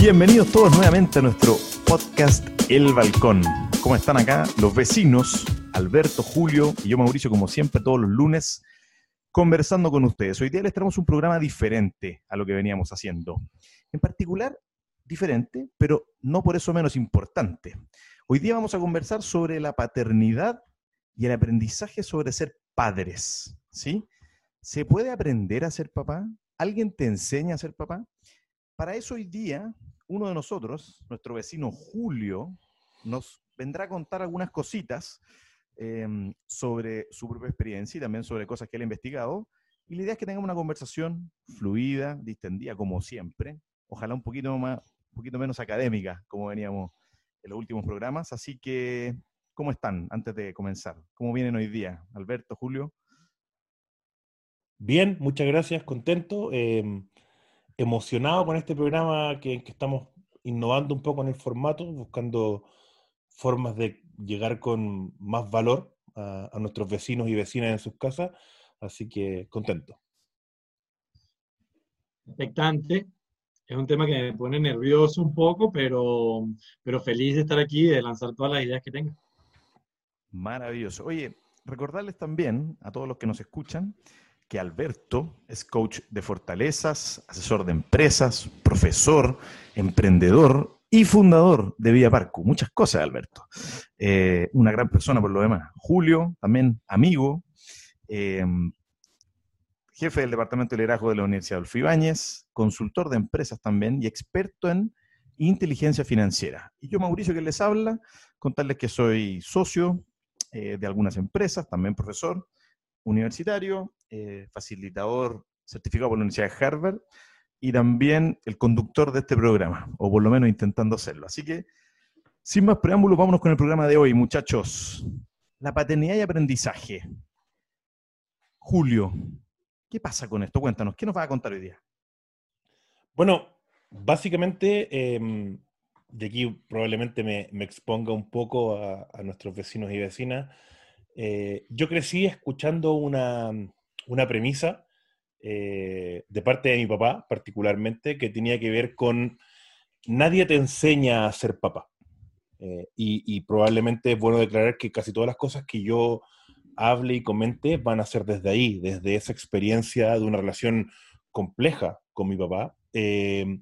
Bienvenidos todos nuevamente a nuestro podcast El Balcón. ¿Cómo están acá los vecinos? Alberto, Julio y yo Mauricio, como siempre, todos los lunes, conversando con ustedes. Hoy día les traemos un programa diferente a lo que veníamos haciendo. En particular, diferente, pero no por eso menos importante. Hoy día vamos a conversar sobre la paternidad y el aprendizaje sobre ser padres. ¿Sí? ¿Se puede aprender a ser papá? ¿Alguien te enseña a ser papá? Para eso hoy día, uno de nosotros, nuestro vecino Julio, nos vendrá a contar algunas cositas em, sobre su propia experiencia y también sobre cosas que él ha investigado. Y la idea es que tengamos una conversación fluida, distendida, como siempre. Ojalá un poquito, más, un poquito menos académica, como veníamos en los últimos programas. Así que, ¿cómo están antes de comenzar? ¿Cómo vienen hoy día? Alberto, Julio. Bien, muchas gracias, contento. Em, emocionado con este programa que, estamos innovando un poco en el formato, buscando formas de llegar con más valor a, nuestros vecinos y vecinas en sus casas, así que contento. Expectante, es un tema que me pone nervioso un poco, pero, pero feliz de estar aquí y de lanzar todas las ideas que tenga. Maravilloso. Oye, recordarles también a todos los que nos escuchan que Alberto es coach de fortalezas, asesor de empresas, profesor, emprendedor y fundador de Vía Parco. Muchas cosas, Alberto. Eh, una gran persona por lo demás. Julio, también amigo, eh, jefe del Departamento de Liderazgo de la Universidad Adolfo Ibáñez, consultor de empresas también y experto en inteligencia financiera. Y yo, Mauricio, que les habla, contarles que soy socio eh, de algunas empresas, también profesor universitario, eh, facilitador certificado por la Universidad de Harvard y también el conductor de este programa, o por lo menos intentando hacerlo. Así que, sin más preámbulos, vámonos con el programa de hoy, muchachos. La paternidad y aprendizaje. Julio, ¿qué pasa con esto? Cuéntanos, ¿qué nos va a contar hoy día? Bueno, básicamente, de aquí probablemente me, exponga un poco a, a, nuestros vecinos y vecinas. Eh, yo crecí escuchando una, una premisa eh, de parte de mi papá, particularmente, que tenía que ver con nadie te enseña a ser papá. Eh, y, probablemente es bueno declarar que casi todas las cosas que yo hable y comente van a ser desde ahí, desde esa experiencia de una relación compleja con mi papá. Eh,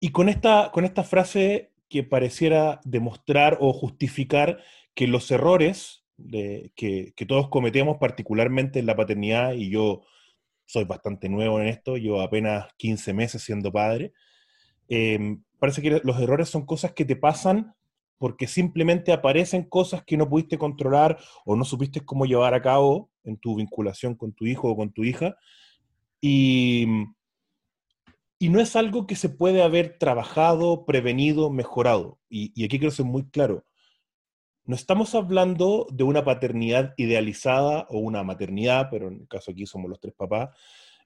y con esta, con esta frase que pareciera demostrar o justificar que los errores que, todos cometemos, particularmente en la paternidad, y yo soy bastante nuevo en esto, yo apenas 15 meses siendo padre, em, parece que los errores son cosas que te pasan porque simplemente aparecen cosas que no pudiste controlar o no supiste cómo llevar a cabo en tu vinculación con tu hijo o con tu hija. Y, y no es algo que se puede haber trabajado, prevenido, mejorado. Y, y aquí quiero ser muy claro no estamos hablando de una paternidad idealizada o una maternidad, pero en el caso aquí somos los tres papás,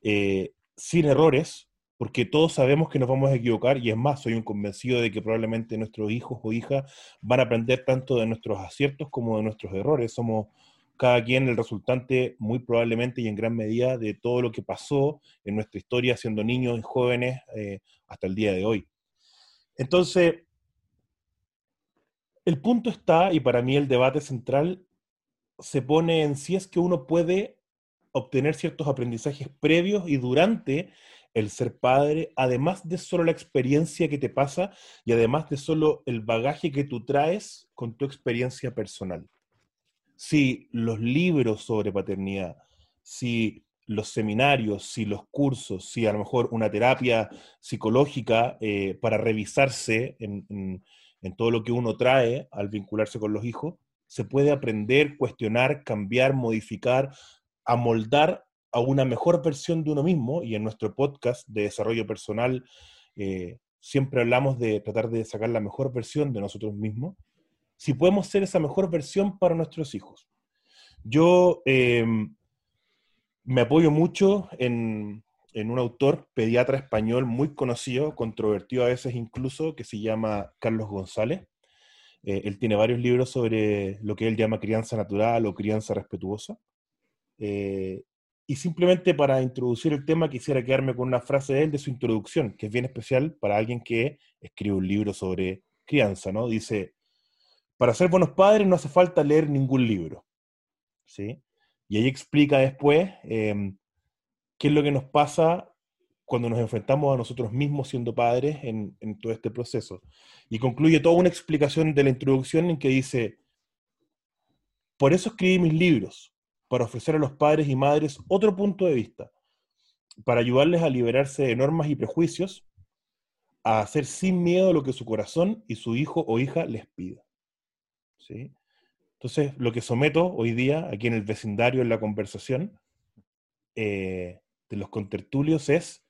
eh, sin errores, porque todos sabemos que nos vamos a equivocar y es más, soy un convencido de que probablemente nuestros hijos o hijas van a aprender tanto de nuestros aciertos como de nuestros errores. Somos cada quien el resultante muy probablemente y en gran medida de todo lo que pasó en nuestra historia siendo niños y jóvenes eh, hasta el día de hoy. Entonces, el punto está, y para mí el debate central se pone en si es que uno puede obtener ciertos aprendizajes previos y durante el ser padre, además de solo la experiencia que te pasa y además de solo el bagaje que tú traes con tu experiencia personal. Si los libros sobre paternidad, si los seminarios, si los cursos, si a lo mejor una terapia psicológica eh, para revisarse en, en todo lo que uno trae al vincularse con los hijos, se puede aprender, cuestionar, cambiar, modificar, amoldar a una mejor versión de uno mismo. Y en nuestro podcast de desarrollo personal eh, siempre hablamos de tratar de sacar la mejor versión de nosotros mismos. Si podemos ser esa mejor versión para nuestros hijos. Yo em, me apoyo mucho en, en un autor pediatra español muy conocido, controvertido a veces incluso, que se llama Carlos González. Eh, él tiene varios libros sobre lo que él llama crianza natural o crianza respetuosa. Eh, y simplemente para introducir el tema quisiera quedarme con una frase de él de su introducción, que es bien especial para alguien que escribe un libro sobre crianza, ¿no? Dice, para ser buenos padres no hace falta leer ningún libro, ¿sí? Y ahí explica después em, qué es lo que nos pasa cuando nos enfrentamos a nosotros mismos siendo padres en, en todo este proceso. Y concluye toda una explicación de la introducción en que dice, por eso escribí mis libros, para ofrecer a los padres y madres otro punto de vista, para ayudarles a liberarse de normas y prejuicios, a hacer sin miedo lo que su corazón y su hijo o hija les pida. ¿Sí? Entonces, lo que someto hoy día aquí en el vecindario, en la conversación eh, los contertulios es,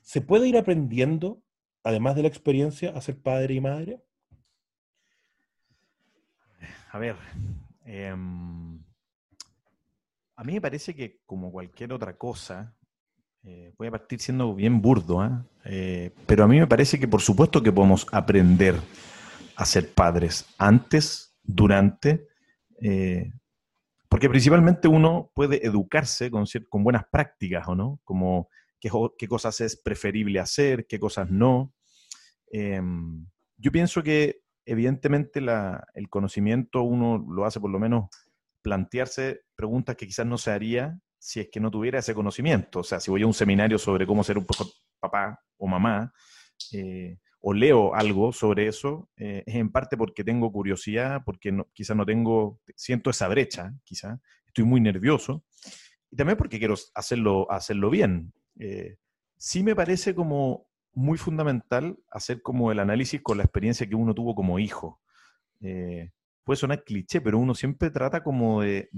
¿se puede ir aprendiendo, además de la experiencia, a ser padre y madre? A ver, eh, a mí me parece que como cualquier otra cosa, eh, voy a partir siendo bien burdo, ¿ah? ¿eh? pero a mí me parece que por supuesto que podemos aprender a ser padres antes, durante, eh, porque principalmente uno puede educarse con, con buenas prácticas, ¿o no? Como qué, qué, cosas es preferible hacer, qué cosas no. Em, yo pienso que evidentemente el conocimiento uno lo hace por lo menos plantearse preguntas que quizás no se haría si es que no tuviera ese conocimiento. O sea, si voy a un seminario sobre cómo ser un papá o mamá, eh, o leo algo sobre eso, eh, es en parte porque tengo curiosidad, porque no, quizás no tengo, siento esa brecha, quizás, estoy muy nervioso, y también porque quiero hacerlo, hacerlo bien. Eh, sí me parece como muy fundamental hacer como el análisis con la experiencia que uno tuvo como hijo puede sonar cliché, pero uno siempre trata como de,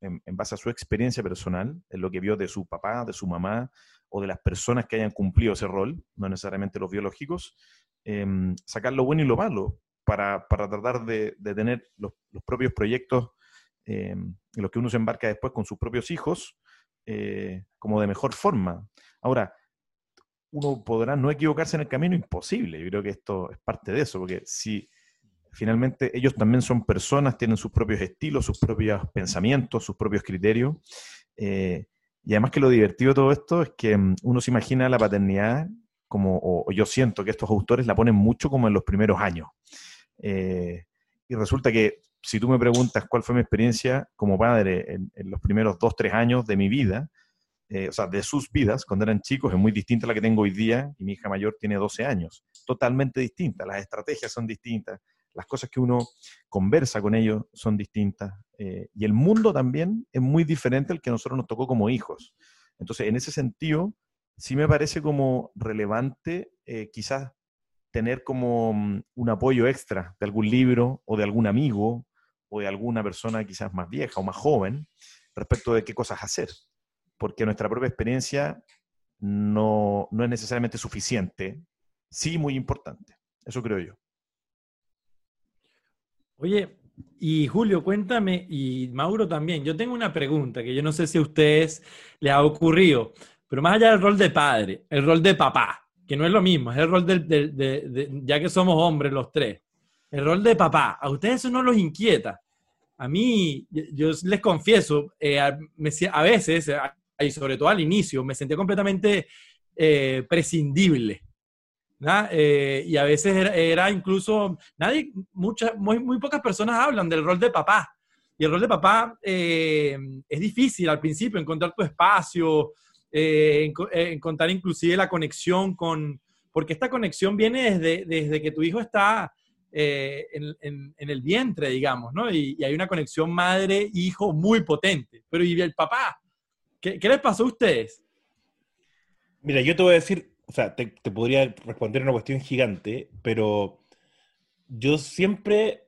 en, base a su experiencia personal, en lo que vio de su papá, de su mamá, o de las personas que hayan cumplido ese rol, no necesariamente los biológicos, em, sacar lo bueno y lo malo para, tratar de, tener los, propios proyectos em, en los que uno se embarca después con sus propios hijos, eh, como de mejor forma. Ahora, uno podrá no equivocarse en el camino, imposible. Yo creo que esto es parte de eso, porque si finalmente ellos también son personas, tienen sus propios estilos, sus propios pensamientos, sus propios criterios. Eh, y además que lo divertido de todo esto es que mm, uno se imagina la paternidad como, o, yo siento que estos autores la ponen mucho como en los primeros años. Eh, y resulta que si tú me preguntas cuál fue mi experiencia como padre en, los primeros dos, tres años de mi vida, eh, o sea, de sus vidas, cuando eran chicos, es muy distinta a la que tengo hoy día, y mi hija mayor tiene 12 años. Totalmente distinta, las estrategias son distintas, las cosas que uno conversa con ellos son distintas. Eh, y el mundo también es muy diferente al que a nosotros nos tocó como hijos. Entonces, en ese sentido, sí me parece como relevante eh, quizás tener como mm, un apoyo extra de algún libro o de algún amigo o de alguna persona quizás más vieja o más joven respecto de qué cosas hacer. Porque nuestra propia experiencia no, no es necesariamente suficiente, sí muy importante. Eso creo yo. Oye, y Julio, cuéntame, y Mauro también, yo tengo una pregunta que yo no sé si a ustedes les ha ocurrido, pero más allá del rol de padre, el rol de papá, que no es lo mismo, es el rol de, ya que somos hombres los tres, el rol de papá, ¿a ustedes eso no los inquieta? A mí, yo les confieso, eh, a, veces, y sobre todo al inicio, me sentía completamente eh, prescindible. Eh, y a veces era, incluso, nadie, muchas, muy, muy, pocas personas hablan del rol de papá. Y el rol de papá eh, es difícil al principio, encontrar tu espacio, eh, encontrar inclusive la conexión con, porque esta conexión viene desde, desde que tu hijo está en, el vientre, digamos, ¿no? Y, hay una conexión madre-hijo muy potente. Pero ¿y el papá? ¿Qué, ¿Qué les pasó a ustedes? Mira, yo te voy a decir, o sea, te, podría responder una cuestión gigante, pero yo siempre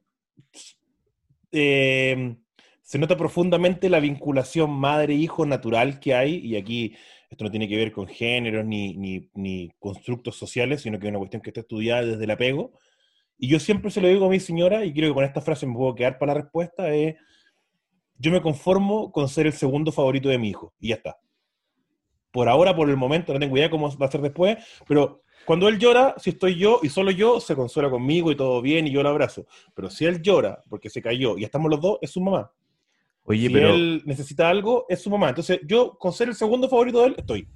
eh, se nota profundamente la vinculación madre-hijo natural que hay, y aquí esto no tiene que ver con géneros ni, ni, ni, constructos sociales, sino que es una cuestión que está estudiada desde el apego. Y yo siempre se lo digo a mi señora, y creo que con esta frase me puedo quedar para la respuesta, es, yo me conformo con ser el segundo favorito de mi hijo, y ya está por ahora, por el momento, no tengo idea cómo va a ser después, pero cuando él llora, si estoy yo y solo yo, se consuela conmigo y todo bien y yo lo abrazo. Pero si él llora porque se cayó y estamos los dos, es su mamá. Oye, si pero, él necesita algo, es su mamá. Entonces, yo, con ser el segundo favorito de él, estoy.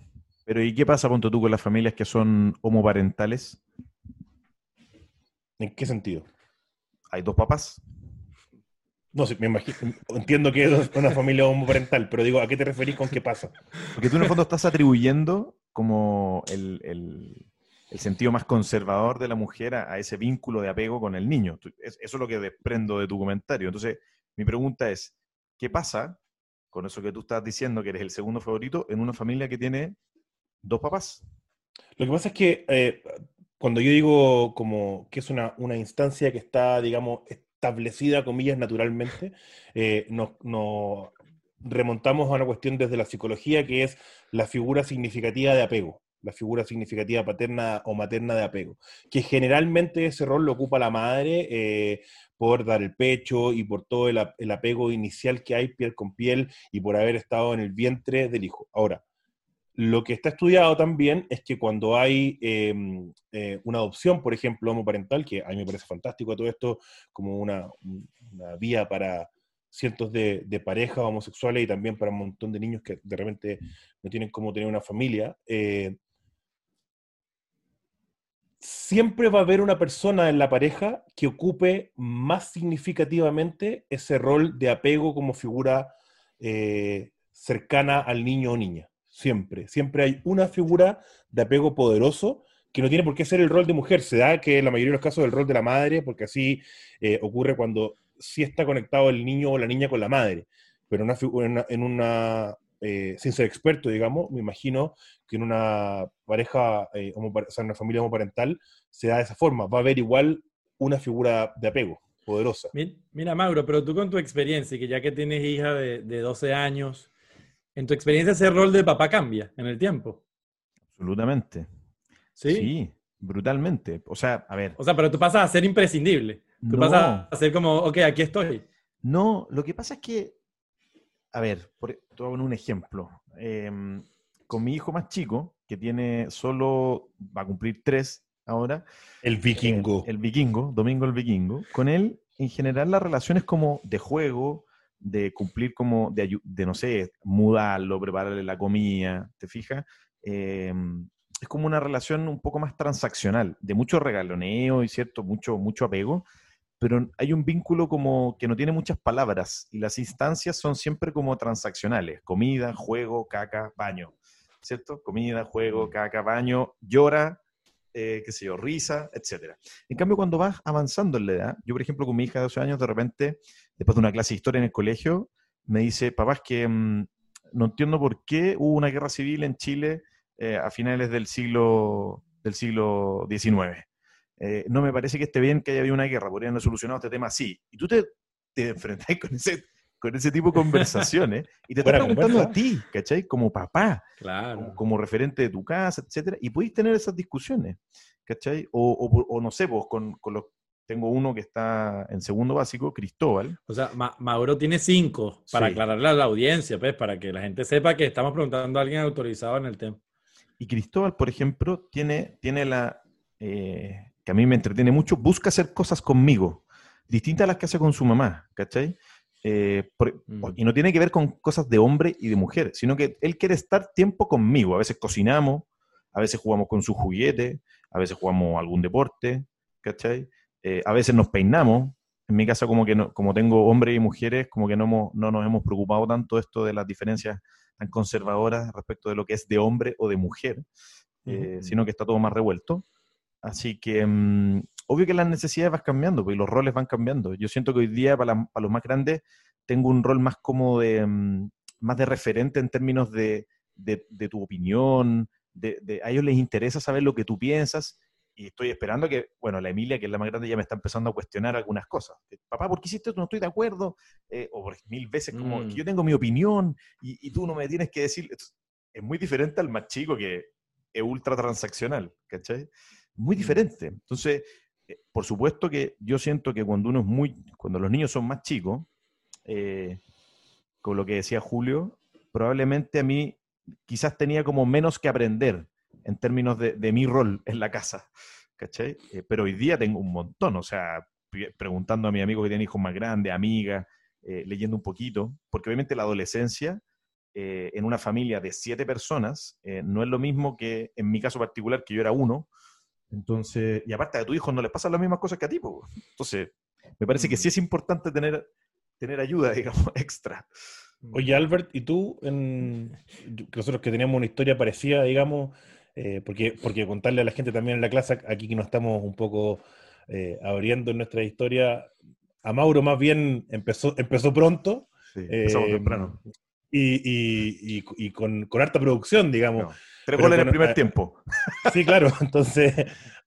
pero ¿y qué pasa, ponte tú, con las familias que son homoparentales? ¿En qué sentido? Hay dos papás. No sé, me imagino, entiendo que es una familia homoparental, pero digo, ¿a qué te referís con qué pasa? Porque tú en el fondo estás atribuyendo como el, el- el sentido más conservador de la mujer a, a ese vínculo de apego con el niño. Eso es lo que desprendo de tu comentario. Entonces, mi pregunta es, ¿qué pasa con eso que tú estás diciendo, que eres el segundo favorito, en una familia que tiene dos papás? Lo que pasa es que eh, cuando yo digo como que es una, una instancia que está, digamos, establecida, comillas, naturalmente, eh, nos, remontamos a una cuestión desde la psicología que es la figura significativa de apego, la figura significativa paterna o materna de apego, que generalmente ese rol lo ocupa la madre eh, por dar el pecho y por todo el apego inicial que hay piel con piel y por haber estado en el vientre del hijo. Ahora, lo que está estudiado también es que cuando hay eh, eh, una adopción, por ejemplo, homoparental, que a mí me parece fantástico todo esto como una, vía para cientos de, de parejas homosexuales y también para un montón de niños que de repente no tienen cómo tener una familia, eh, siempre va a haber una persona en la pareja que ocupe más significativamente ese rol de apego como figura eh, cercana al niño o niña. Siempre, siempre hay una figura de apego poderoso que no tiene por qué ser el rol de mujer. Se da que en la mayoría de los casos el rol de la madre, porque así eh, ocurre cuando sí está conectado el niño o la niña con la madre. Pero en una, en eh, sin ser experto, digamos, me imagino que en una pareja, eh, o sea, en una familia homoparental, se da de esa forma. Va a haber igual una figura de apego poderosa. Mi- Mira, Mauro, pero tú con tu experiencia, que ya que tienes hija de, de 12 años, en tu experiencia ese rol de papá cambia en el tiempo. Absolutamente. ¿Sí? Sí, brutalmente. O sea, a ver. O sea, pero tú pasas a ser imprescindible. Tú no. pasas a ser como, ok, aquí estoy. No, lo que pasa es que, a ver, por, te voy a poner un ejemplo. Em, con mi hijo más chico, que tiene solo, va a cumplir tres ahora, El vikingo. el, el vikingo, Domingo el vikingo, con él, en general, la relación es como de juego, de cumplir como, de, no sé, mudarlo, prepararle la comida, ¿te fijas? Em, es como una relación un poco más transaccional, de mucho regaloneo y cierto, mucho, mucho apego, pero hay un vínculo como que no tiene muchas palabras y las instancias son siempre como transaccionales, comida, juego, caca, baño, ¿cierto? Comida, juego, caca, baño, llora, eh, qué sé yo, risa, etcétera. En cambio, cuando vas avanzando en la edad, yo por ejemplo con mi hija de 12 años, de repente, después de una clase de historia en el colegio, me dice, papá, es que mm, no entiendo por qué hubo una guerra civil en Chile eh, a finales del siglo, del siglo XIX. Eh, no me parece que esté bien que haya habido una guerra, podrían haber solucionado este tema así. Y tú te, te enfrentas con ese, con ese tipo de conversaciones y te estás preguntando a ti, ¿cachai? Como papá Claro. como, como referente de tu casa, etcétera, y podéis tener esas discusiones, ¿cachai? O, o- o no sé, vos, con, con los, tengo uno que está en segundo básico, Cristóbal, O sea, Ma- Mauro tiene cinco para Sí. aclararle a la audiencia, pues, para que la gente sepa que estamos preguntando a alguien autorizado en el tema. y Cristóbal, por ejemplo, tiene, tiene la, eh, que a mí me entretiene mucho, busca hacer cosas conmigo, distintas a las que hace con su mamá, ¿cachai? Eh, por- Mm. Y no tiene que ver con cosas de hombre y de mujer, sino que él quiere estar tiempo conmigo. A veces cocinamos, a veces jugamos con su juguete, a veces jugamos algún deporte, ¿cachai? Eh, a veces nos peinamos. En mi casa, como que no, como tengo hombres y mujeres, como que no, hemos- no nos hemos preocupado tanto esto de las diferencias tan conservadoras respecto de lo que es de hombre o de mujer, eh, sino que está todo más revuelto. Así que, mm, obvio que las necesidades van cambiando, pues, y los roles van cambiando. Yo siento que hoy día, para, la- para los más grandes, tengo un rol más como de, mm, más de referente en términos de, de- de tu opinión, de, de- a ellos les interesa saber lo que tú piensas, y estoy esperando que, bueno, la Emilia, que es la más grande, ya me está empezando a cuestionar algunas cosas. Papá, ¿por qué hiciste esto? No estoy de acuerdo. Eh, o por mil veces como, Mm. que yo tengo mi opinión y, y tú no me tienes que decir. Es- Es muy diferente al más chico que es ultra transaccional, ¿cachai? Muy diferente. Entonces, eh, por supuesto que yo siento que cuando uno es muy, cuando los niños son más chicos, eh, con lo que decía Julio, probablemente a mí quizás tenía como menos que aprender en términos de, de mi rol en la casa, ¿cachai? Eh, pero hoy día tengo un montón, o sea, pre- preguntando a mi amigo que tiene hijos más grandes, amigas, eh, leyendo un poquito, porque obviamente la adolescencia eh, en una familia de siete personas eh, no es lo mismo que en mi caso particular, que yo era uno. Entonces, y aparte a tu hijo no le pasan las mismas cosas que a ti. po. Entonces, me parece que sí es importante tener, tener ayuda, digamos, extra. Oye, Albert, ¿y tú? En... Nosotros que teníamos una historia parecida, digamos, eh, porque, porque contarle a la gente también en la clase, aquí que nos estamos un poco eh, abriendo en nuestra historia, a Mauro más bien empezó, empezó pronto. Sí, empezamos eh, temprano. Y, y- y- y con, con harta producción, digamos. No, tres goles en el primer tiempo. Sí, claro. Entonces,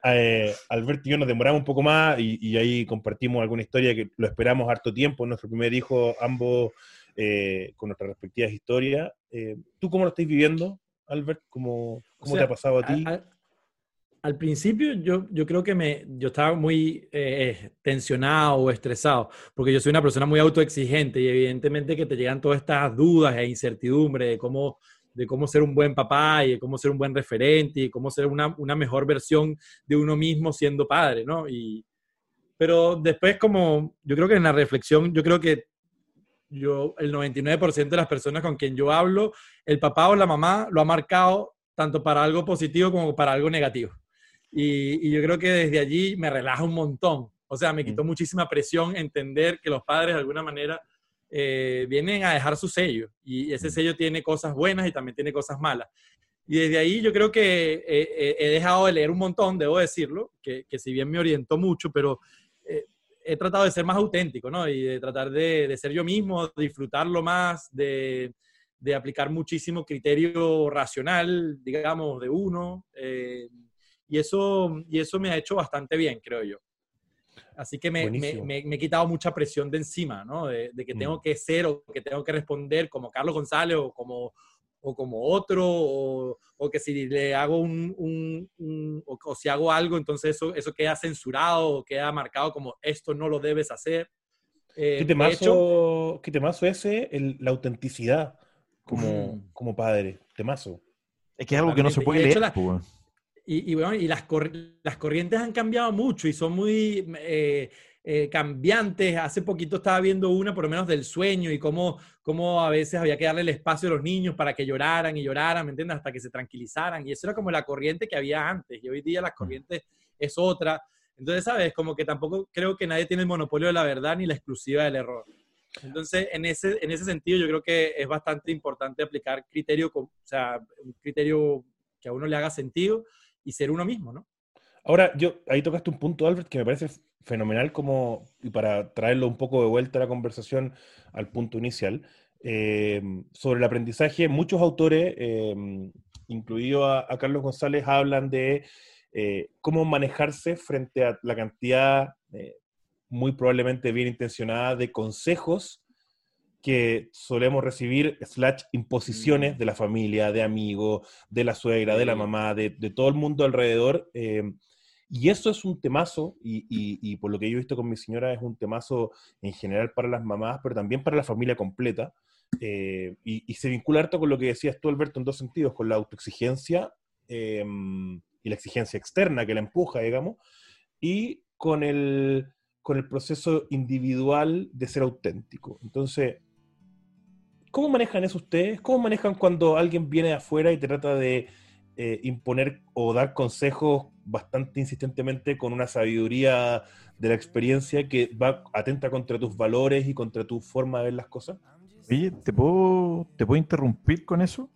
eh, Alberto y yo nos demoramos un poco más y, y ahí compartimos alguna historia que lo esperamos harto tiempo. Nuestro primer hijo, ambos eh, con nuestras respectivas historias. Eh, ¿Tú cómo lo estás viviendo, Albert? ¿Cómo, cómo sea, te ha pasado a ti? Al, principio yo, yo creo que me, yo estaba muy eh, tensionado o estresado, porque yo soy una persona muy autoexigente y evidentemente que te llegan todas estas dudas e incertidumbres de cómo, de cómo ser un buen papá y de cómo ser un buen referente y cómo ser una, una mejor versión de uno mismo siendo padre, ¿no? Y, pero después como, yo creo que en la reflexión, yo creo que yo, el 99% de las personas con quien yo hablo, el papá o la mamá lo ha marcado tanto para algo positivo como para algo negativo. Y, y yo creo que desde allí me relaja un montón. O sea, me quitó muchísima presión entender que los padres de alguna manera eh, vienen a dejar su sello. Y ese sello tiene cosas buenas y también tiene cosas malas. Y desde ahí yo creo que eh, eh, he dejado de leer un montón, debo decirlo, que, que si bien me orientó mucho, pero he tratado de ser más auténtico, ¿no? Y de tratar de, de ser yo mismo, disfrutarlo más, de, de aplicar muchísimo criterio racional, digamos, de uno. eh, y, eso, y eso me ha hecho bastante bien, creo yo. Así que me, me, me- me he quitado mucha presión de encima, ¿no? De, de que Mm. tengo que ser o que tengo que responder como Carlos González o como, o como otro, o, o que si le hago un, un- un- o, o si hago algo, entonces eso, eso queda censurado o queda marcado como esto no lo debes hacer. Eh, ¿Qué hecho, temazo, ¿Qué temazo ese? El- la autenticidad como, Mm. como padre. Temazo. Es que es algo que no se puede leer. la- weón. Y, y bueno, y las, cor- las corrientes han cambiado mucho y son muy eh, eh, cambiantes. Hace poquito estaba viendo una, por lo menos, del sueño y cómo, cómo a veces había que darle el espacio a los niños para que lloraran y lloraran, ¿me entiendes? Hasta que se tranquilizaran. Y eso era como la corriente que había antes. Y hoy día la corriente es otra. Entonces, ¿sabes? Como que tampoco creo que nadie tiene el monopolio de la verdad ni la exclusiva del error. Entonces, en ese, en ese sentido, yo creo que es bastante importante aplicar criterio, o sea, un criterio que a uno le haga sentido y ser uno mismo, ¿no? Ahora, yo ahí tocaste un punto, Albert, que me parece fenomenal como, y para traerlo un poco de vuelta a la conversación al punto inicial, eh, sobre el aprendizaje, muchos autores, eh, incluido a, a Carlos González, hablan de eh, cómo manejarse frente a la cantidad eh, muy probablemente bien intencionada de consejos que solemos recibir, slash imposiciones de la familia, de amigos, de la suegra, de la mamá, de, de todo el mundo alrededor. eh, y eso es un temazo, y, y- por lo que yo he visto con mi señora, es un temazo en general para las mamás, pero también para la familia completa. eh, y, se vincula harto con lo que decías tú, Alberto, en dos sentidos, con la autoexigencia eh, y la exigencia externa que la empuja, digamos, y con el, con el proceso individual de ser auténtico. Entonces, ¿cómo manejan eso ustedes? ¿Cómo manejan cuando alguien viene de afuera y trata de eh, imponer o dar consejos bastante insistentemente con una sabiduría de la experiencia que va atenta contra tus valores y contra tu forma de ver las cosas? Oye, ¿te puedo, ¿te puedo interrumpir con eso?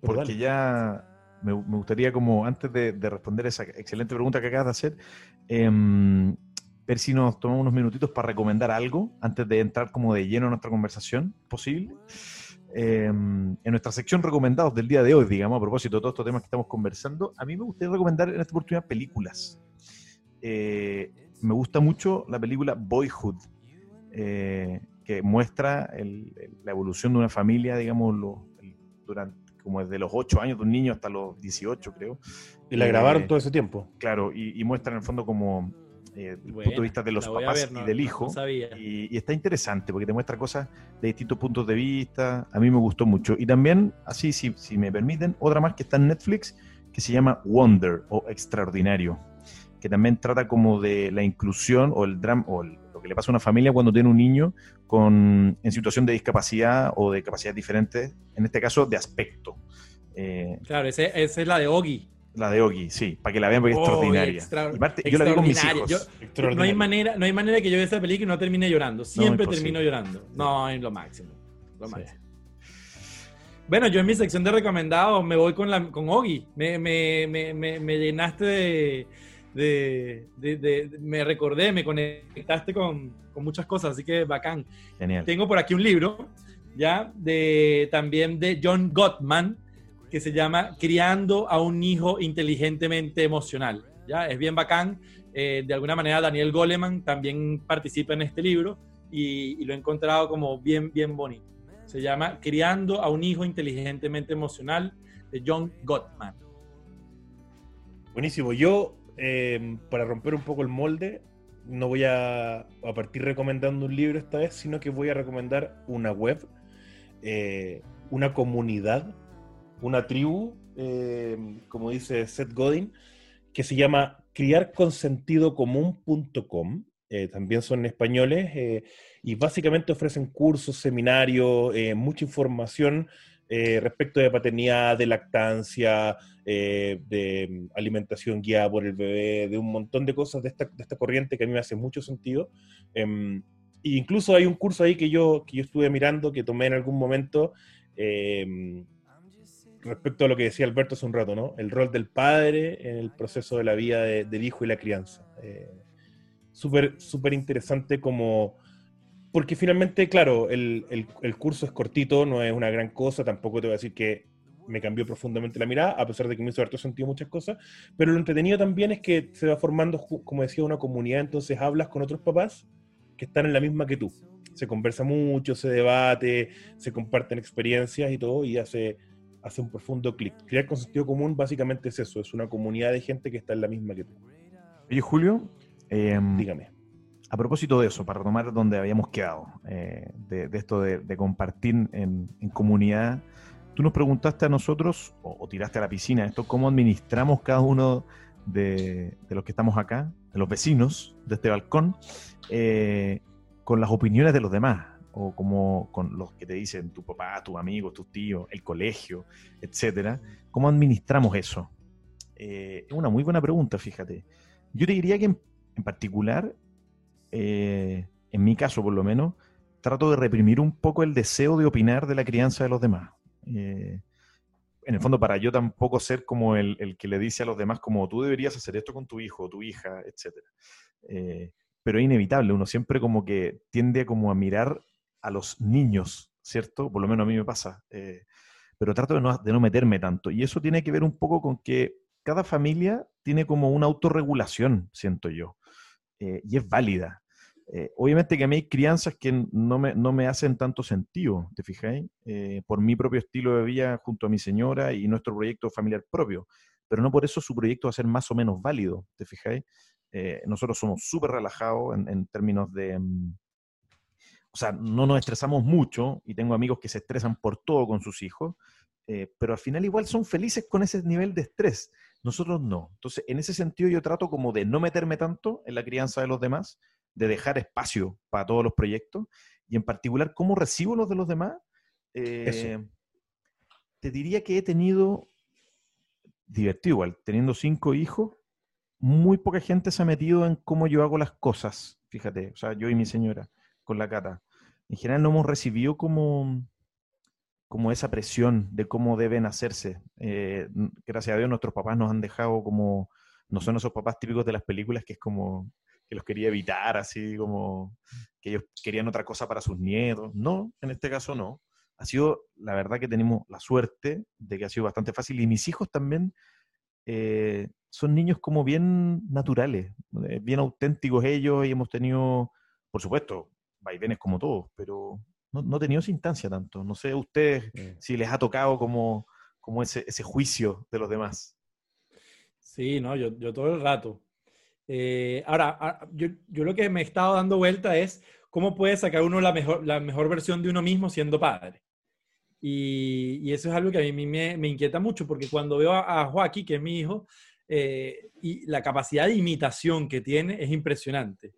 Porque dale. ya me, me gustaría como, antes de, de responder esa excelente pregunta que acabas de hacer, em, ver si nos tomamos unos minutitos para recomendar algo antes de entrar como de lleno en nuestra conversación posible. Em, en nuestra sección recomendados del día de hoy, digamos, a propósito de todos estos temas que estamos conversando, a mí me gustaría recomendar en esta oportunidad películas. Eh, me gusta mucho la película Boyhood, eh, que muestra el- el- la evolución de una familia, digamos, lo- el- durante, como desde los 8 años de un niño hasta los 18, creo. Y la Eh, grabaron todo ese tiempo. Claro, y, y muestra en el fondo como eh, el punto de vista de los papás ver, y del hijo. no y, y está interesante porque te muestra cosas de distintos puntos de vista. A mí me gustó mucho. Y también, así, si, si me permiten, otra más que está en Netflix que se llama Wonder o Extraordinario, que también trata como de la inclusión o el drama o el- lo que le pasa a una familia cuando tiene un niño con, en situación de discapacidad o de capacidades diferentes, en este caso de aspecto. Eh, claro, esa es la de Ogi. La de Ogi, sí, para que la vean porque es oh, extraordinaria. yo la vi con mis hijos. no, hay manera, no hay manera que yo vea esa película y no termine llorando. Siempre termino llorando. No, es lo máximo. Lo máximo. Bueno, yo en mi sección de recomendados me voy con, la, con Ogi. Me, me, me, me llenaste de, de, de, Me recordé, me conectaste con, con, muchas cosas, así que bacán. Genial. Tengo por aquí un libro, ya, de también de John Gottman, que se llama Criando a un hijo inteligentemente emocional. ¿ya? Es bien bacán. Eh, de alguna manera Daniel Goleman también participa en este libro y, lo he encontrado como bien, bien bonito. Se llama Criando a un hijo inteligentemente emocional de John Gottman. Buenísimo. Yo, em, para romper un poco el molde, no voy a, a, partir recomendando un libro esta vez, sino que voy a recomendar una web, eh, una comunidad una tribu, eh, como dice Seth Godin, que se llama criarconsentidocomún.com. Eh, también son españoles eh, y básicamente ofrecen cursos, seminarios, mucha información respecto de paternidad, de lactancia, de alimentación guiada por el bebé, de un montón de cosas de esta, de esta corriente que a mí me hace mucho sentido. Em, e incluso hay un curso ahí que yo, que yo estuve mirando, que tomé en algún momento, em, respecto a lo que decía Alberto hace un rato, ¿no? El rol del padre en el proceso de la vida del hijo y la crianza. Eh, súper, súper interesante como... Porque finalmente, claro, el, el, curso es cortito, no es una gran cosa, tampoco te voy a decir que me cambió profundamente la mirada, a pesar de que me hizo harto sentido muchas cosas, pero lo entretenido también es que se va formando, como decía, una comunidad, entonces hablas con otros papás que están en la misma que tú. Se conversa mucho, se debate, se comparten experiencias y todo, y hace, hace un profundo clic. Crear con sentido común básicamente es eso, es una comunidad de gente que está en la misma que tú. Oye, Julio, em, dígame. A propósito de eso, para retomar donde habíamos quedado, eh, de, esto de, compartir en, comunidad, tú nos preguntaste a nosotros, o, tiraste a la piscina, esto, cómo administramos cada uno de, los que estamos acá, de los vecinos de este balcón, eh, con las opiniones de los demás o como con los que te dicen tu papá, tus amigos, tus tíos, el colegio, etcétera, ¿cómo administramos eso? Eh, es una muy buena pregunta, fíjate. Yo te diría que en, particular, eh, en mi caso por lo menos, trato de reprimir un poco el deseo de opinar de la crianza de los demás. Eh, en el fondo, para yo tampoco ser como el, que le dice a los demás como tú deberías hacer esto con tu hijo, tu hija, etcétera. pero es inevitable, uno siempre como que tiende como a mirar a los niños, ¿cierto? Por lo menos a mí me pasa. Eh, pero trato de no, meterme tanto. Y eso tiene que ver un poco con que cada familia tiene como una autorregulación, siento yo. Eh, y es válida. Eh, obviamente que a mí hay crianzas que no me, no me hacen tanto sentido, ¿te fijáis? por mi propio estilo de vida junto a mi señora y nuestro proyecto familiar propio. Pero no por eso su proyecto va a ser más o menos válido, ¿te fijáis? nosotros somos súper relajados en, términos de, mm, o sea, no nos estresamos mucho y tengo amigos que se estresan por todo con sus hijos, eh, pero al final igual son felices con ese nivel de estrés. Nosotros no. Entonces, en ese sentido yo trato como de no meterme tanto en la crianza de los demás, de dejar espacio para todos los proyectos y en particular cómo recibo los de los demás. Eh, te diría que he tenido, divertido igual, teniendo cinco hijos, muy poca gente se ha metido en cómo yo hago las cosas, fíjate, o sea, yo y mi señora con la cata. En general no hemos recibido como, como esa presión de cómo deben hacerse. Eh, gracias a Dios nuestros papás nos han dejado como, no son esos papás típicos de las películas que es como que los quería evitar, así como que ellos querían otra cosa para sus nietos. No, en este caso no. Ha sido, la verdad que tenemos la suerte de que ha sido bastante fácil y mis hijos también eh, son niños como bien naturales, eh, bien auténticos ellos y hemos tenido, por supuesto, vaivenes como todos, pero no, no he tenido esa instancia tanto. No sé a ustedes si les ha tocado como, como ese, ese juicio de los demás. Sí, no, yo, yo todo el rato. Eh, ahora, yo, yo, lo que me he estado dando vuelta es cómo puede sacar uno la mejor, la mejor versión de uno mismo siendo padre. Y, y eso es algo que a mí me, me, inquieta mucho, porque cuando veo a, Joaquín, que es mi hijo, eh, y la capacidad de imitación que tiene es impresionante.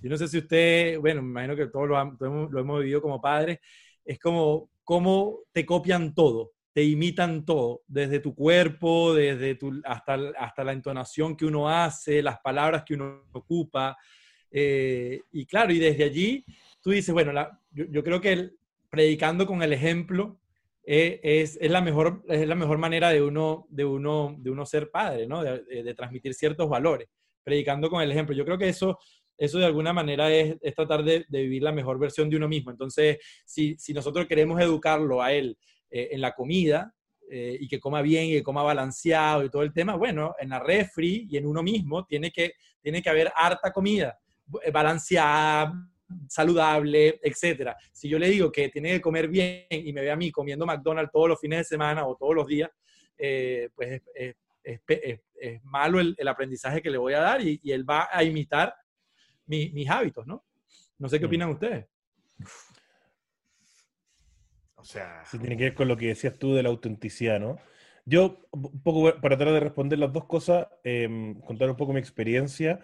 Yo no sé si usted, bueno, me imagino que todos lo, lo hemos vivido como padres, es como cómo te copian todo, te imitan todo, desde tu cuerpo, desde tu, hasta, hasta la entonación que uno hace, las palabras que uno ocupa. Eh, y claro, y desde allí tú dices, bueno, yo, creo que predicando con el ejemplo eh, es, es, la mejor, es la mejor manera de uno, de uno, de uno ser padre, ¿no? De, transmitir ciertos valores, predicando con el ejemplo. Yo creo que eso, eso de alguna manera es, es tratar de, vivir la mejor versión de uno mismo. Entonces, si, si nosotros queremos educarlo a él eh, en la comida, y que coma bien y que coma balanceado y todo el tema, bueno, en la refri y en uno mismo tiene que, tiene que haber harta comida. Eh, balanceada, saludable, etcétera. Si yo le digo que tiene que comer bien y me ve a mí comiendo McDonald's todos los fines de semana o todos los días, eh, pues es, malo el, aprendizaje que le voy a dar y, él va a imitar mis hábitos, ¿no? No sé qué mm. opinan ustedes. O sea... Sí, tiene que ver con lo que decías tú de la autenticidad, ¿no? Yo, un poco para tratar de responder las dos cosas, em, contar un poco mi experiencia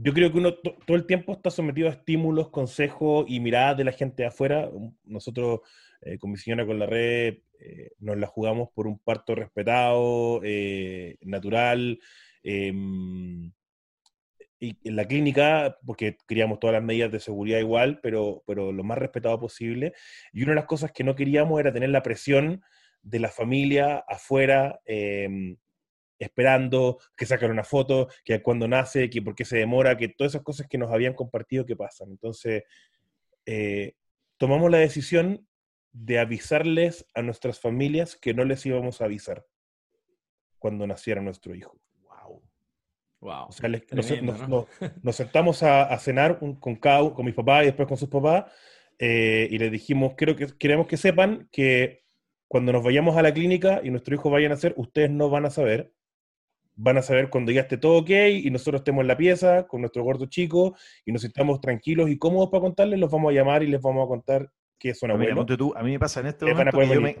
yo creo que uno todo el tiempo está sometido a estímulos, consejos y miradas de la gente de afuera. Nosotros, eh, con mi señora, con la red, eh, nos la jugamos por un parto respetado, eh, natural. Em, y en la clínica, porque queríamos todas las medidas de seguridad igual, pero, pero lo más respetado posible. Y una de las cosas que no queríamos era tener la presión de la familia afuera, em, esperando que sacan una foto, que cuando nace, que por qué se demora, que todas esas cosas que nos habían compartido que pasan. Entonces, eh, tomamos la decisión de avisarles a nuestras familias que no les íbamos a avisar cuando naciera nuestro hijo. Wow. O sea, nos, sentamos a, cenar con Cao, con mis papás y después con sus papás, eh, y les dijimos, quiero que, queremos que sepan que cuando nos vayamos a la clínica y nuestro hijo vaya a nacer, ustedes no van a saber, van a saber cuando ya esté todo ok y nosotros estemos en la pieza con nuestro gordo chico y nos estamos tranquilos y cómodos para contarles, los vamos a llamar y les vamos a contar que son abuelos. Tú, a mí me pasa en este momento que yo me,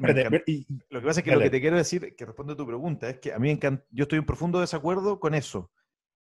Lo que pasa es que lo que te quiero decir, que responde a tu pregunta, es que a mí yo estoy en profundo desacuerdo con eso.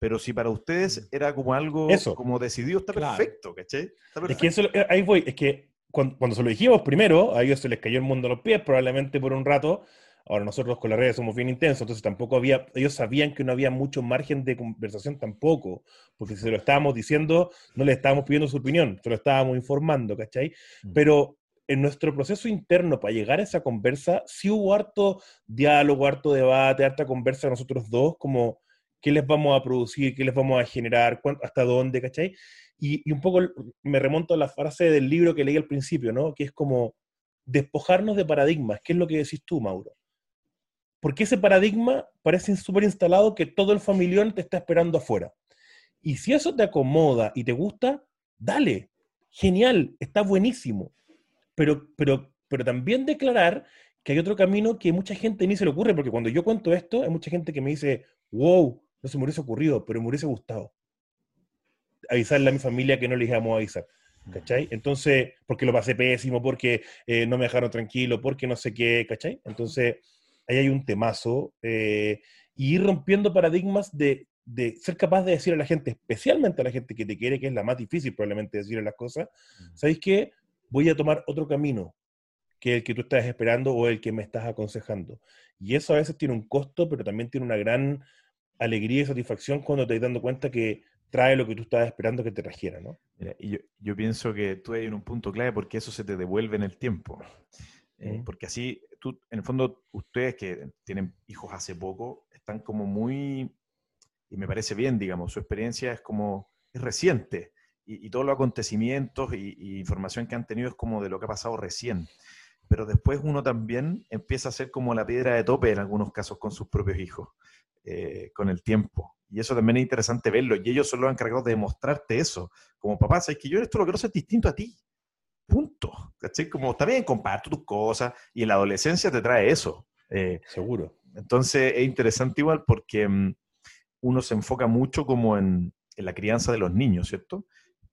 Pero si para ustedes mm. era como algo eso. como decidido, está perfecto, ¿cachai? Es que eso, eh, ahí voy, es que cuando, cuando, se lo dijimos primero, a ellos se les cayó el mundo a los pies, probablemente por un rato, Ahora nosotros con las redes somos bien intensos, entonces tampoco había, ellos sabían que no había mucho margen de conversación tampoco, porque si se lo estábamos diciendo, no le estábamos pidiendo su opinión, se lo estábamos informando, ¿cachai? Mm. Pero en nuestro proceso interno para llegar a esa conversa, sí hubo harto diálogo, harto debate, harta conversa nosotros dos, como qué les vamos a producir, qué les vamos a generar, hasta dónde, ¿cachai? Y, y un poco me remonto a la frase del libro que leí al principio, ¿no? Que es como despojarnos de paradigmas, ¿qué es lo que decís tú, Mauro? Porque ese paradigma parece súper instalado que todo el familión te está esperando afuera. Y si eso te acomoda y te gusta, dale, genial, está buenísimo. Pero, pero, pero también declarar que hay otro camino que mucha gente ni se le ocurre, porque cuando yo cuento esto, hay mucha gente que me dice, wow, no se me hubiese ocurrido, pero me hubiese gustado. Avisarle a mi familia que no les íbamos a avisar. ¿Cachai? Entonces, porque lo pasé pésimo, porque eh, no me dejaron tranquilo, porque no sé qué, ¿cachai? Entonces, ahí hay un temazo, eh, y ir rompiendo paradigmas de, ser capaz de decir a la gente, especialmente a la gente que te quiere, que es la más difícil probablemente decirle las cosas, ¿sabéis qué? Voy a tomar otro camino que el que tú estás esperando o el que me estás aconsejando. Y eso a veces tiene un costo, pero también tiene una gran alegría y satisfacción cuando te estás dando cuenta que trae lo que tú estabas esperando que te trajera, ¿no? y yo, yo, pienso que tú hay un punto clave porque eso se te devuelve en el tiempo. Eh, porque así, tú, en el fondo, ustedes que tienen hijos hace poco, están como muy, y me parece bien, digamos, su experiencia es como, es reciente, y, todos los acontecimientos y, información que han tenido es como de lo que ha pasado recién. Pero después uno también empieza a ser como la piedra de tope en algunos casos con sus propios hijos, eh, con el tiempo. Y eso también es interesante verlo. Y ellos son los encargados de demostrarte eso. Como papá, sabes que yo esto lo quiero hacer distinto a ti. Punto. ¿Cachai? Como está bien, comparto tus cosas y en la adolescencia te trae eso. Eh, Seguro. Entonces es interesante igual porque mm, uno se enfoca mucho como en, la crianza de los niños, ¿cierto?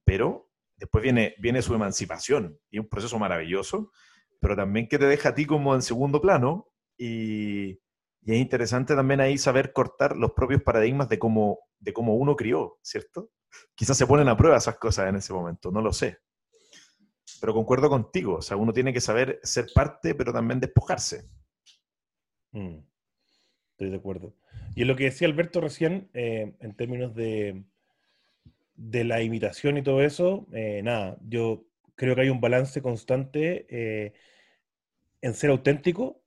Pero después viene, viene su emancipación y un proceso maravilloso, pero también que te deja a ti como en segundo plano y, y es interesante también ahí saber cortar los propios paradigmas de cómo, de cómo uno crió, ¿cierto? quizás se ponen a prueba esas cosas en ese momento, no lo sé. Pero concuerdo contigo, o sea, uno tiene que saber ser parte, pero también despojarse. Mm, estoy de acuerdo. Y en lo que decía Alberto recién, eh, en términos de, de la imitación y todo eso, eh, nada, yo creo que hay un balance constante eh, en ser auténtico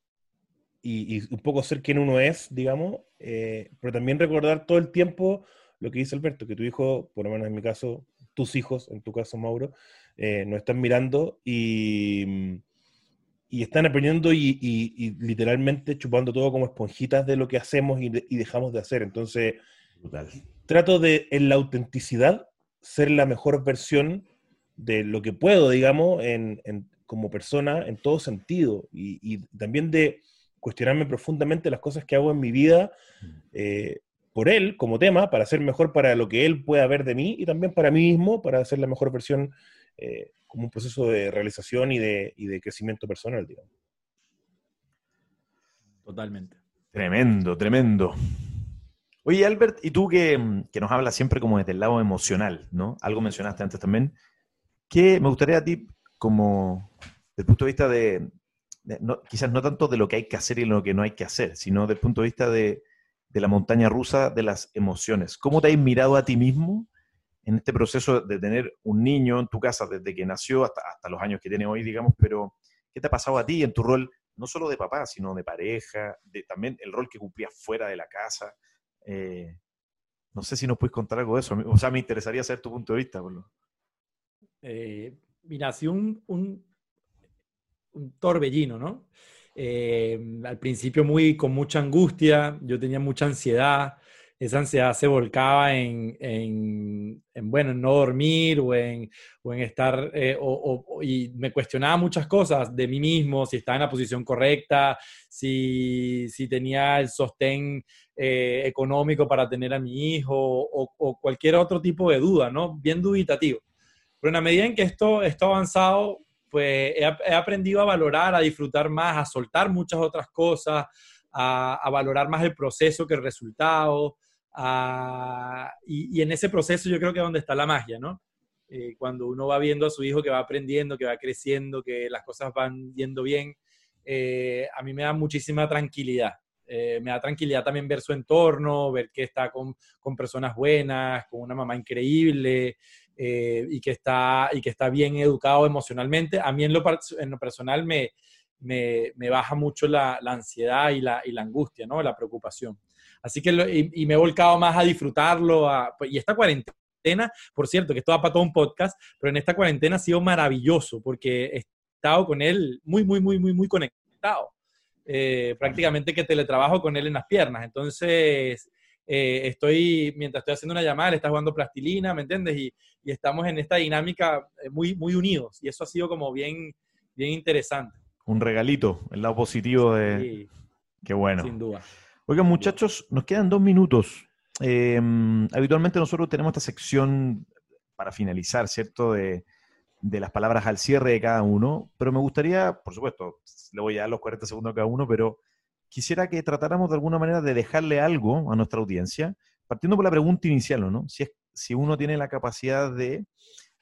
y, y, un poco ser quien uno es, digamos, pero también recordar todo el tiempo lo que dice Alberto, que tu hijo, por lo menos en mi caso, tus hijos, en tu caso Mauro, nos están mirando y y están aprendiendo y, literalmente chupando todo como esponjitas de lo que hacemos y, dejamos de hacer. Entonces, trato de, en la autenticidad, ser la mejor versión de lo que puedo, digamos, en, como persona, en todo sentido. Y, también de cuestionarme profundamente las cosas que hago en mi vida mm. eh, por él como tema, para ser mejor para lo que él pueda ver de mí y también para mí mismo, para ser la mejor versión eh, como un proceso de realización y de, y de crecimiento personal, digamos. Totalmente. Tremendo, tremendo. Oye, Albert, y tú que, nos hablas siempre como desde el lado emocional, ¿no? Algo mencionaste antes también. ¿Qué me gustaría a ti, como desde el punto de vista de, quizás no tanto de lo que hay que hacer y lo que no hay que hacer, sino desde el punto de vista de, de la montaña rusa de las emociones? ¿Cómo te has mirado a ti mismo en este proceso de tener un niño en tu casa desde que nació hasta, hasta los años que tiene hoy, digamos, pero ¿qué te ha pasado a ti en tu rol, no solo de papá, sino de pareja, de también el rol que cumplías fuera de la casa? Eh, no sé si nos puedes contar algo de eso. O sea, me interesaría saber tu punto de vista. Eh, mira, un, un, un torbellino, ¿no? Eh, al principio muy con mucha angustia, yo tenía mucha ansiedad, esa ansiedad se volcaba en, en, bueno, en no dormir o en, o en estar, eh, o, y me cuestionaba muchas cosas de mí mismo, si estaba en la posición correcta, si, si tenía el sostén eh, económico para tener a mi hijo o, cualquier otro tipo de duda, ¿no? Bien dubitativo. Pero en la medida en que esto, ha avanzado, pues he, aprendido a valorar, a disfrutar más, a soltar muchas otras cosas, a, a, valorar más el proceso que el resultado, y, en ese proceso yo creo que es donde está la magia, ¿no? Eh, cuando uno va viendo a su hijo que va aprendiendo, que va creciendo, que las cosas van yendo bien, eh, a mí me da muchísima tranquilidad. Eh, me da tranquilidad también ver su entorno, ver que está con, con personas buenas, con una mamá increíble y, que está, y que está bien educado emocionalmente. A mí en lo, en lo personal me, me, me, baja mucho la, la ansiedad y la, y la angustia, ¿no? La preocupación. Así que, y, me he volcado más a disfrutarlo. Pues, y esta cuarentena, por cierto, que esto va para todo un podcast, pero en esta cuarentena ha sido maravilloso porque he estado con él muy, muy, muy, muy, muy conectado. Eh, prácticamente que teletrabajo con él en las piernas. Entonces, eh, estoy, mientras estoy haciendo una llamada, le está jugando plastilina, ¿me entiendes? Y, y, estamos en esta dinámica eh, muy, muy unidos. Y eso ha sido como bien, bien interesante. Un regalito, el lado positivo de... Sí, Qué bueno. Sin duda. Oigan, muchachos, nos quedan dos minutos. Em, habitualmente nosotros tenemos esta sección para finalizar, ¿cierto? De, las palabras al cierre de cada uno, pero me gustaría, por supuesto, le voy a dar los 40 segundos a cada uno, pero quisiera que tratáramos de alguna manera de dejarle algo a nuestra audiencia, partiendo por la pregunta inicial, ¿no? Si, es, si uno tiene la capacidad de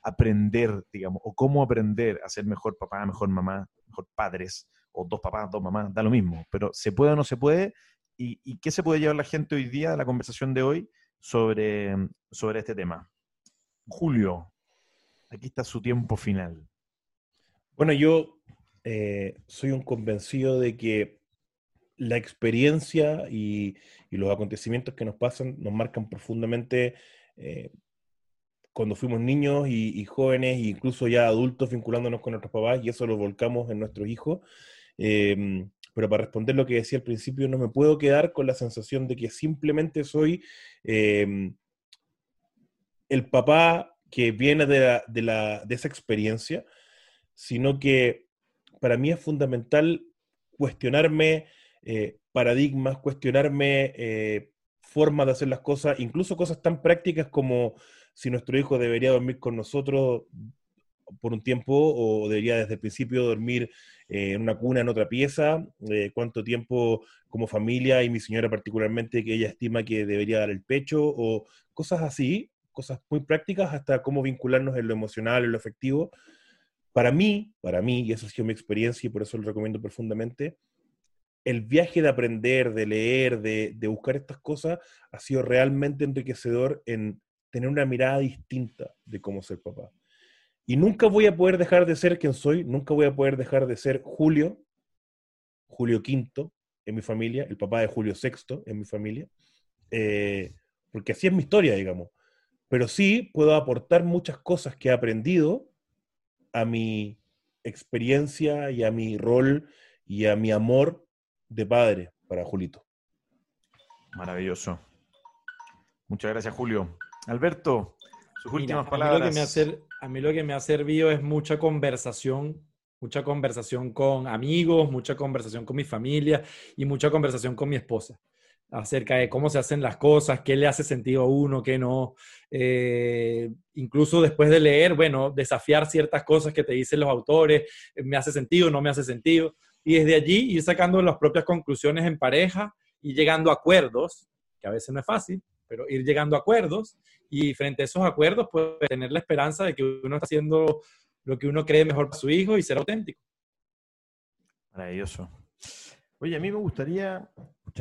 aprender, digamos, o cómo aprender a ser mejor papá, mejor mamá, mejor padres, o dos papás, dos mamás, da lo mismo, pero se puede o no se puede, ¿Y, qué se puede llevar la gente hoy día de la conversación de hoy sobre, sobre este tema? Julio, aquí está su tiempo final. Bueno, yo eh, soy un convencido de que la experiencia y, los acontecimientos que nos pasan nos marcan profundamente eh, cuando fuimos niños y, jóvenes, e incluso ya adultos vinculándonos con nuestros papás, y eso lo volcamos en nuestros hijos. Eh, pero para responder lo que decía al principio, no me puedo quedar con la sensación de que simplemente soy em, el papá que viene de, esa experiencia, sino que para mí es fundamental cuestionarme eh, paradigmas, cuestionarme eh, formas de hacer las cosas, incluso cosas tan prácticas como si nuestro hijo debería dormir con nosotros por un tiempo o debería desde el principio dormir eh, en una cuna en otra pieza, eh, cuánto tiempo como familia y mi señora particularmente que ella estima que debería dar el pecho o cosas así, cosas muy prácticas hasta cómo vincularnos en lo emocional, en lo afectivo. Para mí, para mí, y esa ha sido mi experiencia y por eso lo recomiendo profundamente, el viaje de aprender, de leer, de, buscar estas cosas ha sido realmente enriquecedor en tener una mirada distinta de cómo ser papá. Y nunca voy a poder dejar de ser quien soy, nunca voy a poder dejar de ser Julio, Julio V en mi familia, el papá de Julio VI en mi familia, eh, porque así es mi historia, digamos. Pero sí puedo aportar muchas cosas que he aprendido a mi experiencia y a mi rol y a mi amor de padre para Julito. Maravilloso. Muchas gracias, Julio. Alberto, sus últimas a palabras. Mí lo que me ha a mí lo que me ha servido es mucha conversación, mucha conversación con amigos, mucha conversación con mi familia y mucha conversación con mi esposa acerca de cómo se hacen las cosas, qué le hace sentido a uno, qué no. Eh, incluso después de leer, bueno, desafiar ciertas cosas que te dicen los autores, me hace sentido, no me hace sentido. Y desde allí ir sacando las propias conclusiones en pareja y llegando a acuerdos, que a veces no es fácil, pero ir llegando a acuerdos y frente a esos acuerdos, pues tener la esperanza de que uno está haciendo lo que uno cree mejor para su hijo y ser auténtico. Maravilloso. Oye, a mí me gustaría,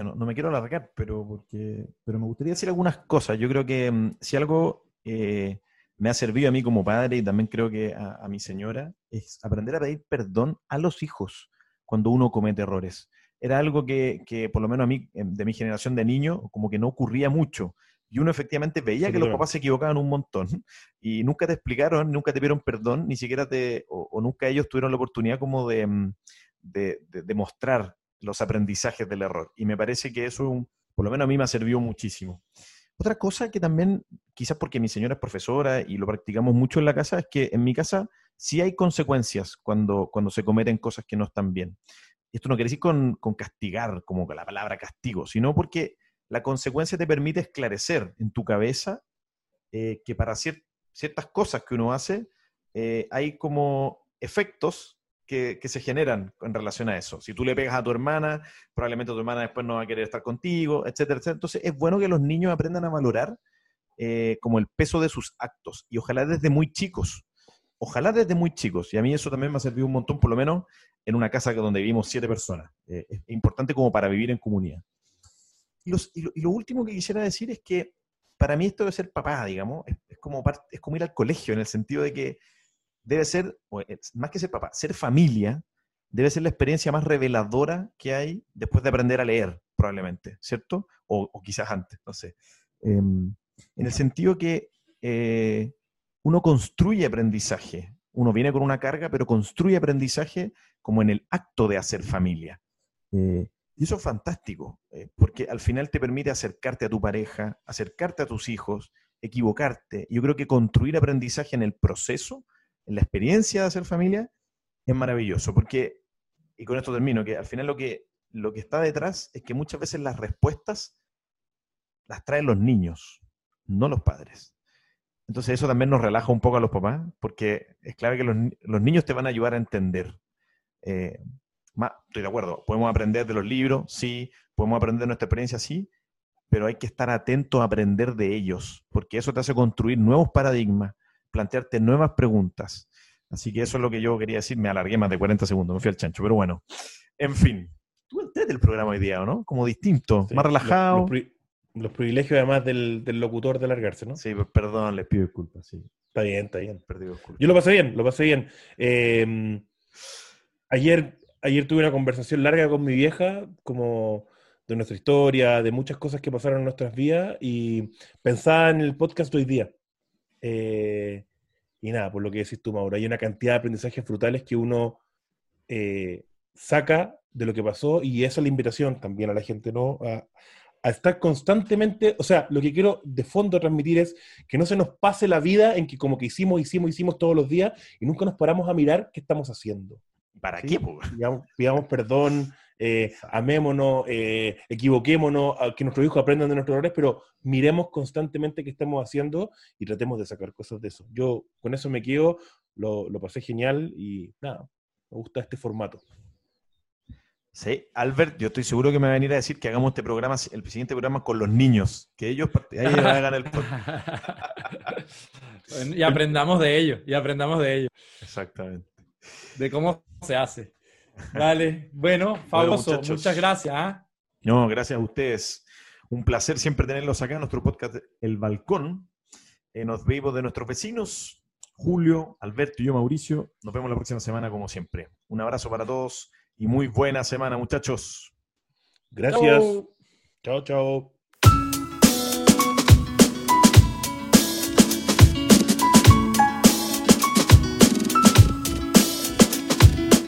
no, me quiero alargar, pero, porque, pero me gustaría decir algunas cosas. Yo creo que mm, si algo eh, me ha servido a mí como padre y también creo que a, mi señora, es aprender a pedir perdón a los hijos cuando uno comete errores. Era algo que, que por lo menos a mí, em, de mi generación de niño, como que no ocurría mucho y uno efectivamente veía que los papás se equivocaban un montón y nunca te explicaron, nunca te pidieron perdón, ni siquiera te, o, nunca ellos tuvieron la oportunidad como de, mm, de, de, mostrar los aprendizajes del error. Y me parece que eso, por lo menos a mí me ha servido muchísimo. Otra cosa que también, quizás porque mi señora es profesora y lo practicamos mucho en la casa, es que en mi casa sí hay consecuencias cuando, cuando se cometen cosas que no están bien. Esto no quiere decir con, con castigar, como la palabra castigo, sino porque la consecuencia te permite esclarecer en tu cabeza eh, que para ciertas cosas que uno hace eh, hay como efectos que, se generan en relación a eso. Si tú le pegas a tu hermana, probablemente tu hermana después no va a querer estar contigo, etcétera. Entonces es bueno que los niños aprendan a valorar eh, como el peso de sus actos y ojalá desde muy chicos. Ojalá desde muy chicos. Y a mí eso también me ha servido un montón, por lo menos en una casa donde vivimos siete personas. es importante como para vivir en comunidad. Y, lo, último que quisiera decir es que para mí esto de ser papá, digamos, es, como, es como ir al colegio, en el sentido de que debe ser, más que ser papá, ser familia debe ser la experiencia más reveladora que hay después de aprender a leer, probablemente, ¿cierto? O, quizás antes, no sé. Em, en el sentido que eh, uno construye aprendizaje, uno viene con una carga, pero construye aprendizaje como en el acto de hacer familia. Eh, y eso es fantástico, eh, porque al final te permite acercarte a tu pareja, acercarte a tus hijos, equivocarte. Yo creo que construir aprendizaje en el proceso, en la experiencia de hacer familia, es maravilloso, porque, y con esto termino, que al final lo que, lo que está detrás es que muchas veces las respuestas las traen los niños, no los padres. Entonces eso también nos relaja un poco a los papás, porque es clave que los, niños te van a ayudar a entender. Eh, estoy de acuerdo, podemos aprender de los libros, sí, podemos aprender de nuestra experiencia, sí, pero hay que estar atento a aprender de ellos, porque eso te hace construir nuevos paradigmas, plantearte nuevas preguntas. Así que eso es lo que yo quería decir. Me alargué más de 40 segundos, me fui al chancho, pero bueno. En fin, tú entré del programa hoy día, ¿no? Como distinto, más relajado. Los, privilegios además del, locutor de alargarse, ¿no? Sí, perdón, les pido disculpas, sí. Está bien, está bien. Yo lo pasé bien, lo pasé bien. Eh, ayer ayer tuve una conversación larga con mi vieja, como de nuestra historia, de muchas cosas que pasaron en nuestras vidas, y pensaba en el podcast hoy día. Eh, y nada, por lo que decís tú, Mauro, hay una cantidad de aprendizajes frutales que uno eh, saca de lo que pasó, y esa es la invitación también a la gente, ¿no? A, a estar constantemente, o sea, lo que quiero de fondo transmitir es que no se nos pase la vida en que como que hicimos, hicimos, hicimos todos los días y nunca nos paramos a mirar qué estamos haciendo. ¿Para qué? Pidamos, perdón, eh, amémonos, eh, equivoquémonos, que nuestros hijos aprendan de nuestros errores, pero miremos constantemente qué estamos haciendo y tratemos de sacar cosas de eso. Yo con eso me quedo, lo, pasé genial y nada, me gusta este formato. Sí, Albert, yo estoy seguro que me va a venir a decir que hagamos este programa, el siguiente programa con los niños, que ellos hagan el Y aprendamos de ellos, y aprendamos de ellos. Exactamente. De cómo se hace. Vale, bueno, fabuloso, muchas gracias. ¿ah? No, gracias a ustedes. Un placer siempre tenerlos acá en nuestro podcast El Balcón. Eh, nos vemos de nuestros vecinos, Julio, Alberto y yo, Mauricio. Nos vemos la próxima semana como siempre. Un abrazo para todos y muy buena semana, muchachos. Gracias. Chao, chao.